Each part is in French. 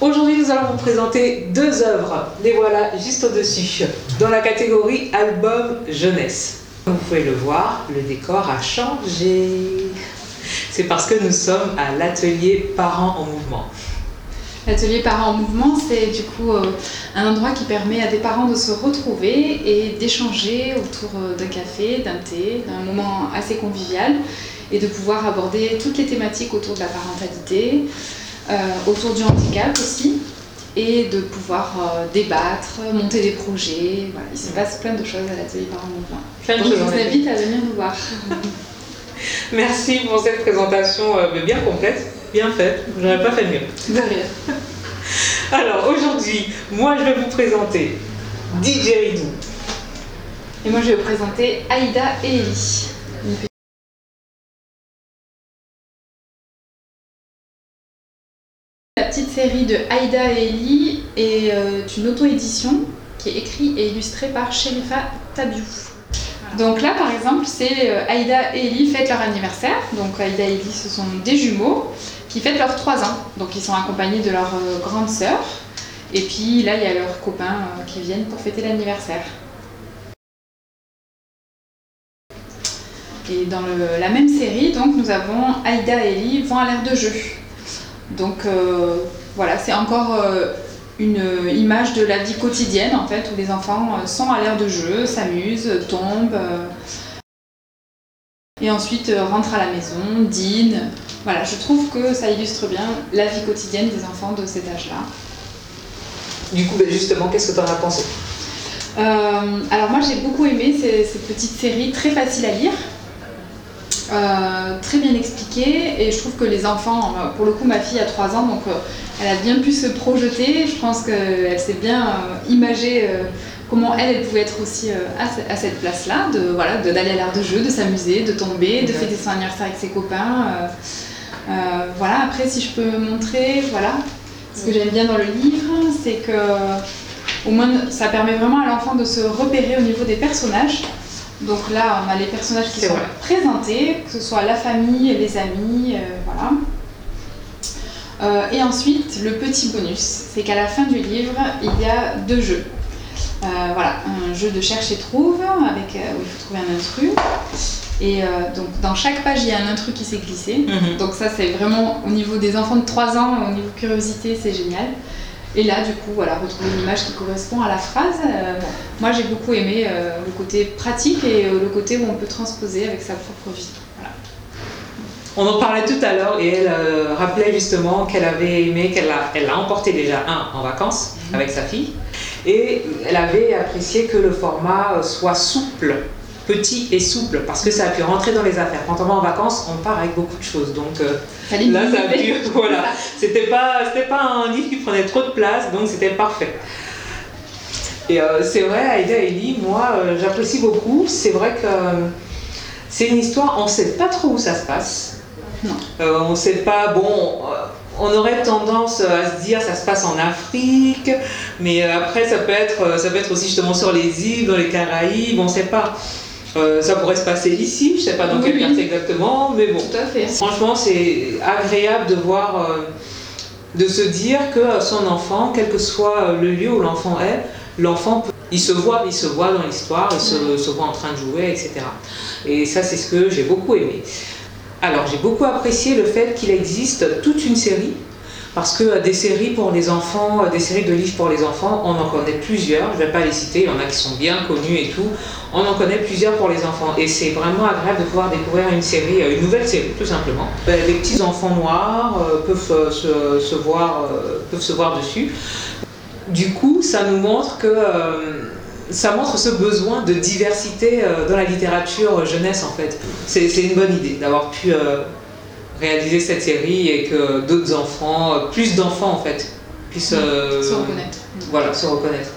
Aujourd'hui, nous allons vous présenter deux œuvres. Les voilà juste au-dessus, dans la catégorie album jeunesse. Comme vous pouvez le voir, le décor a changé. C'est parce que nous sommes à l'atelier Parents en mouvement. L'atelier Parents en mouvement, c'est du coup euh, un endroit qui permet à des parents de se retrouver et d'échanger autour euh, d'un café, d'un thé, d'un moment assez convivial et de pouvoir aborder toutes les thématiques autour de la parentalité, autour du handicap aussi, et de pouvoir euh, débattre, monter des projets. Voilà, il se passe plein de choses à l'atelier en Mouvement. Plein de je vous invite à venir nous voir. Merci pour cette présentation euh, bien complète, bien faite. J'aurais pas fait mieux. De rien. Alors aujourd'hui, moi je vais vous présenter DJ Ridou. Et moi, je vais vous présenter Aïda et Ellie. Une petite- série de Aïda et Ellie est euh, une auto-édition qui est écrite et illustrée par Sherifa Tabiou. Donc là, par exemple, c'est euh, Aïda et Ellie fêtent leur anniversaire. Donc Aïda et Ellie, ce sont des jumeaux qui fêtent leurs 3 ans. Donc ils sont accompagnés de leur euh, grande sœur. Et puis là, il y a leurs copains euh, qui viennent pour fêter l'anniversaire. Et dans le- la même série, donc, nous avons Aïda et Ellie vont à l'ère de jeu. Donc euh, voilà, c'est encore euh, une image de la vie quotidienne en fait, où les enfants euh, sont à l'ère de jeu, s'amusent, tombent, et ensuite rentrent à la maison, dînent. Voilà, je trouve que ça illustre bien la vie quotidienne des enfants de cet âge-là. Du coup, ben, justement, qu'est-ce que tu en as pensé? Euh, alors moi j'ai beaucoup aimé ces- cette petite série très facile à lire, euh, très bien expliquée et je trouve que les enfants, euh, pour le coup ma fille a 3 ans donc euh, elle a bien pu se projeter, je pense qu'elle s'est bien euh, imagé euh, comment elle, elle pouvait être aussi à, ce- à cette place-là, de voilà, d'aller à l'art de jeu, de s'amuser, de tomber, de fêter son anniversaire avec ses copains. voilà, après si je peux montrer, voilà, ce que j'aime bien dans le livre, c'est que au moins, ça permet vraiment à l'enfant de se repérer au niveau des personnages. Donc là, on a les personnages qui sont vrai. présentés, que ce soit la famille, les amis, euh, voilà. Euh, et ensuite, le petit bonus, c'est qu'à la fin du livre, il y a deux jeux. Euh, voilà, un jeu de cherche et trouve, avec, où il faut trouver un intrus. Et donc, dans chaque page, il y a un intrus qui s'est glissé. Donc ça c'est vraiment au niveau des enfants de 3 ans, au niveau curiosité, c'est génial. Et là du coup voilà, retrouver une image qui correspond à la phrase. Euh, moi j'ai beaucoup aimé euh, le côté pratique et euh, le côté où on peut transposer avec sa propre vie. Voilà. On en parlait tout à l'heure et elle rappelait justement qu'elle avait aimé, qu'elle a, elle a emporté déjà un en vacances avec sa fille et elle avait apprécié que le format soit souple, petit et souple parce que ça a pu rentrer dans les affaires. Quand on va en vacances, on part avec beaucoup de choses donc euh, là ça a pu, voilà, c'était pas, pas un livre qui prenait trop de place donc c'était parfait. Et euh, c'est vrai, Aïda et Ellie, moi euh, j'apprécie beaucoup. C'est vrai que c'est une histoire, on sait pas trop où ça se passe. Non. On sait pas, bon, on aurait tendance à se dire ça se passe en Afrique, mais après ça peut être, ça peut être aussi justement sur les îles, dans les Caraïbes, on sait pas. Euh, ça pourrait se passer ici, je sais pas dans Oui, quel quartier exactement, mais bon. Tout à fait. Franchement, c'est agréable de voir, euh, de se dire que euh, son enfant, quel que soit le lieu où l'enfant est, l'enfant, peut- il se voit, il se voit dans l'histoire, il se, se voit en train de jouer, etc. Et ça, c'est ce que j'ai beaucoup aimé. Alors, j'ai beaucoup apprécié le fait qu'il existe toute une série. Parce que euh, des séries pour les enfants, euh, des séries de livres pour les enfants, on en connaît plusieurs. Je ne vais pas les citer, il y en a qui sont bien connus et tout. On en connaît plusieurs pour les enfants. Et c'est vraiment agréable de pouvoir découvrir une série, euh, une nouvelle série, tout simplement. Ben, Les petits enfants noirs peuvent, se, voir, peuvent se voir dessus. Du coup, ça nous montre que. ça montre ce besoin de diversité dans la littérature jeunesse en fait. C'est une bonne idée d'avoir pu réaliser cette série et que d'autres enfants, plus d'enfants en fait, puissent euh, Se reconnaître. voilà, se reconnaître.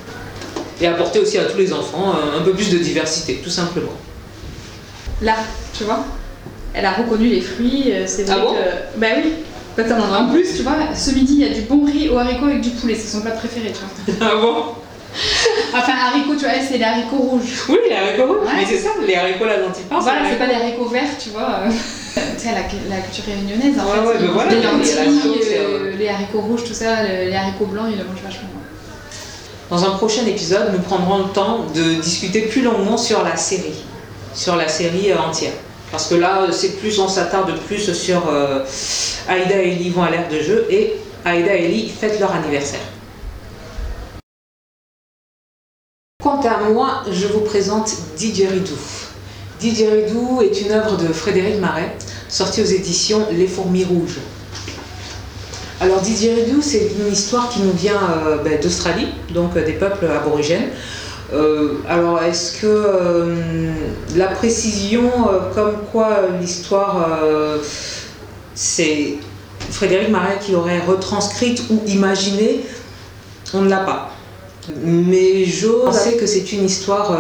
Et apporter aussi à tous les enfants euh, un peu plus de diversité, tout simplement. Là, tu vois, elle a reconnu les fruits. euh, C'est vrai Ah bon? que. Bah oui. En plus, tu vois, ce midi, il y a du bon riz au haricot avec du poulet. C'est son plat préféré, tu vois. Ah bon? Enfin, haricots, tu vois, c'est les haricots rouges. Oui, les haricots rouges. Ouais. Mais c'est ça, les haricots là dont il parle. Voilà, c'est pas haricots- les haricots verts, tu vois. Tu sais, la, la culture réunionnaise, en Ouais, fait, ouais, ils mais mangent voilà, les les lentilles, euh, les haricots rouges, tout ça, le- les haricots blancs, ils le mangent vachement. Dans un prochain épisode, nous prendrons le temps de discuter plus longuement sur la série, sur la série euh, entière. Parce que là, euh, c'est plus, on s'attarde plus sur euh, Aïda et Ellie vont à l'ère de jeu et Aïda et Ellie fêtent leur anniversaire. Quant à moi, je vous présente Didgeridoo. Didgeridoo est une œuvre de Frédéric Marais, sortie aux éditions Les Fourmis Rouges. Alors Didgeridoo, c'est une histoire qui nous vient euh, ben, d'Australie, donc euh, des peuples aborigènes. Euh, alors est-ce que la précision comme quoi l'histoire c'est Frédéric Marais qui l'aurait retranscrite ou imaginée, on ne l'a pas. Mais j'ose penser que c'est une histoire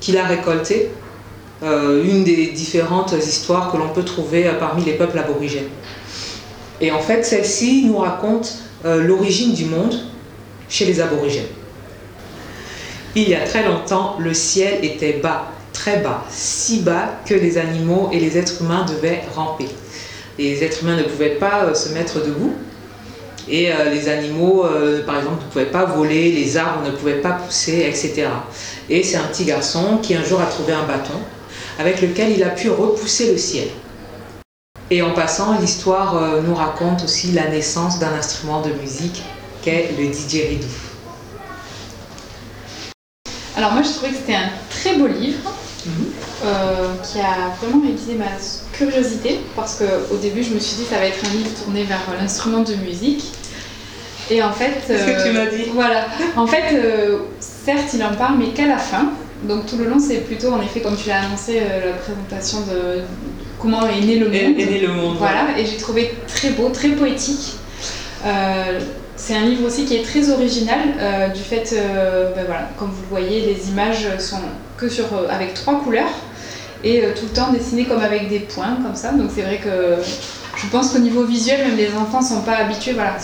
qu'il a récoltée, une des différentes histoires que l'on peut trouver euh, parmi les peuples aborigènes. Et en fait, celle-ci nous raconte euh, l'origine du monde chez les aborigènes. Il y a très longtemps, le ciel était bas, très bas, si bas que les animaux et les êtres humains devaient ramper. Les êtres humains ne pouvaient pas euh, se mettre debout. Et euh, les animaux, euh, par exemple, ne pouvaient pas voler, les arbres ne pouvaient pas pousser, etc. Et c'est un petit garçon qui un jour a trouvé un bâton avec lequel il a pu repousser le ciel. Et en passant, l'histoire euh, nous raconte aussi la naissance d'un instrument de musique qu'est le didgeridoo. Alors moi, je trouvais que c'était un très beau livre. Mhm. euh, qui a vraiment aiguisé ma curiosité parce qu'au début je me suis dit ça va être un livre tourné vers l'instrument de musique et en fait ce que tu m'as dit. voilà en fait euh, certes il en parle mais qu'à la fin donc tout le long c'est plutôt en effet comme tu l'as annoncé euh, la présentation de comment est né le monde Est, né le monde. voilà, et j'ai trouvé très beau, très poétique. Euh, c'est un livre aussi qui est très original euh, du fait, euh, ben voilà, comme vous le voyez, les images sont que sur, avec trois couleurs et tout le temps dessinées comme avec des points comme ça. Donc c'est vrai que je pense qu'au niveau visuel, même les enfants sont pas habitués. Voilà.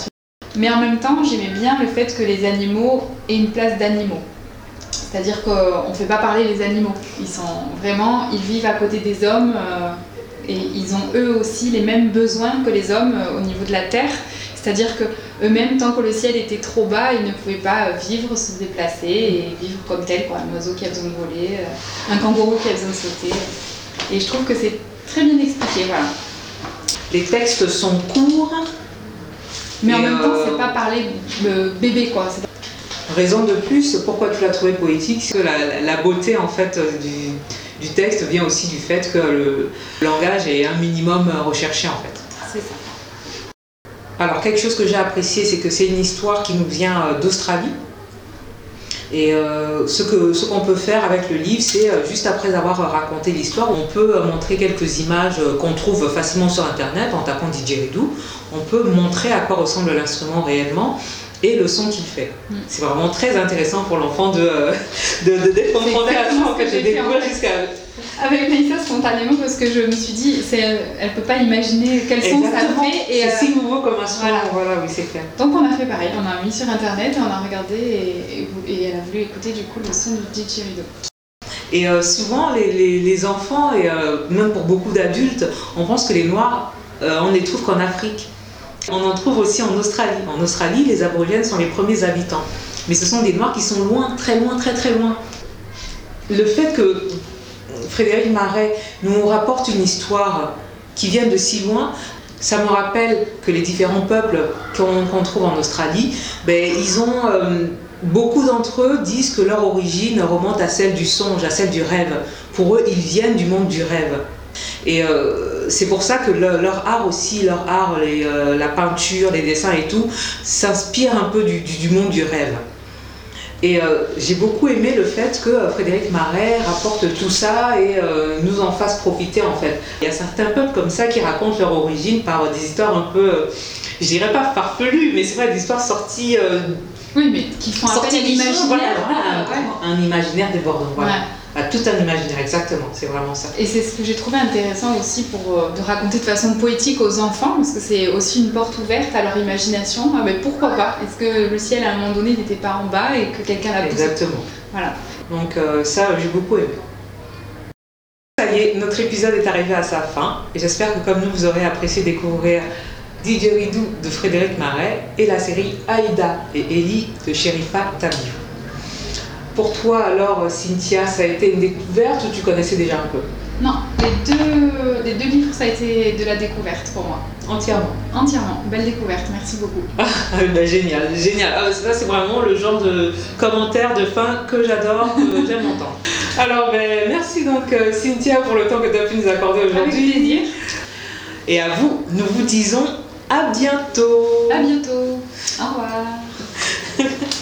Mais en même temps, j'aimais bien le fait que les animaux aient une place d'animaux. C'est-à-dire qu'on ne fait pas parler les animaux. Ils sont vraiment, ils vivent à côté des hommes euh, et ils ont eux aussi les mêmes besoins que les hommes euh, au niveau de la terre. C'est-à-dire que eux-mêmes, tant que le ciel était trop bas, ils ne pouvaient pas euh, vivre, se déplacer et vivre comme tel, quoi. Un oiseau qui a besoin de voler, un kangourou qui a besoin de sauter. Et je trouve que c'est très bien expliqué, voilà. Les textes sont courts, Mais en même temps, c'est pas parler de bébé, quoi. C'est Raison de plus, pourquoi tu l'as trouvé poétique, c'est que la, la beauté en fait euh, du, du texte vient aussi du fait que le langage est un minimum euh, recherché en fait. c'est ça. Alors quelque chose que j'ai apprécié, c'est que c'est une histoire qui nous vient euh, d'Australie. Et euh, ce que ce qu'on peut faire avec le livre, c'est juste après avoir raconté l'histoire, on peut montrer quelques images qu'on trouve facilement sur internet en tapant didgeridoo. On peut montrer à quoi ressemble l'instrument réellement et le son qu'il fait. Mm. C'est vraiment très intéressant pour l'enfant de, euh, de, de en ce que fait, j'ai fait. jusqu'à Avec Maïssa spontanément parce que je me suis dit, c'est, elle peut pas imaginer quel son ça fait. C'est euh, si nouveau comme instrument. voilà. Voilà, oui, c'est clair. donc on a fait pareil, on a mis sur internet et on a regardé et, et, et elle a voulu écouter du coup le son du didgeridoo. Et euh, souvent, les, les- les enfants, et euh, même pour beaucoup d'adultes, on pense que les Noirs, euh, on ne les trouve qu'en Afrique. On en trouve aussi en Australie. En Australie, les aborigènes sont les premiers habitants. Mais ce sont des Noirs qui sont loin, très loin, très très loin. Le fait que Frédéric Marais nous rapporte une histoire qui vient de si loin, ça me rappelle que les différents peuples qu'on trouve en Australie, ben, ils ont euh, beaucoup d'entre eux disent que leur origine remonte à celle du songe, à celle du rêve. Pour eux, ils viennent du monde du rêve. Et euh, c'est pour ça que le- leur art aussi, leur art, les, euh, la peinture, les dessins et tout, s'inspire un peu du, du- du monde du rêve. Et euh, j'ai beaucoup aimé le fait que euh, Frédéric Marais rapporte tout ça et euh, nous en fasse profiter en fait. Il y a certains peuples comme ça qui racontent leur origine par des histoires un peu, je dirais pas farfelues, mais c'est vrai des histoires sorties, Oui, mais qui font appel sorties à du l'imaginaire. voilà, voilà, un, un imaginaire débordant, voilà. Ouais. À tout un imaginaire, exactement, c'est vraiment ça. Et c'est ce que j'ai trouvé intéressant aussi pour euh, de raconter de façon poétique aux enfants, parce que c'est aussi une porte ouverte à leur imagination. Ah, ben pourquoi pas? Est-ce que le ciel à un moment donné n'était pas en bas et que quelqu'un l'a poussé? Exactement. Voilà. Donc euh, ça, j'ai beaucoup aimé. ça y est, notre épisode est arrivé à sa fin et j'espère que comme nous, vous aurez apprécié découvrir Didgeridoo de Frédéric Marais et la série Aïda et Ellie de Sherifa Tabio. Pour toi alors, Cynthia, ça a été une découverte ou tu connaissais déjà un peu? Non, les deux, les deux livres, ça a été de la découverte pour moi. Entièrement? Entièrement. Belle découverte, merci beaucoup. Ah, bah, génial, génial. Ah, ça, c'est vraiment le genre de commentaire de fin que j'adore, que j'aime entendre. Alors, ben, merci donc euh, Cynthia pour le temps que tu as pu nous accorder Avec aujourd'hui. plaisir. Et à vous, nous vous disons à bientôt. À bientôt. Au revoir.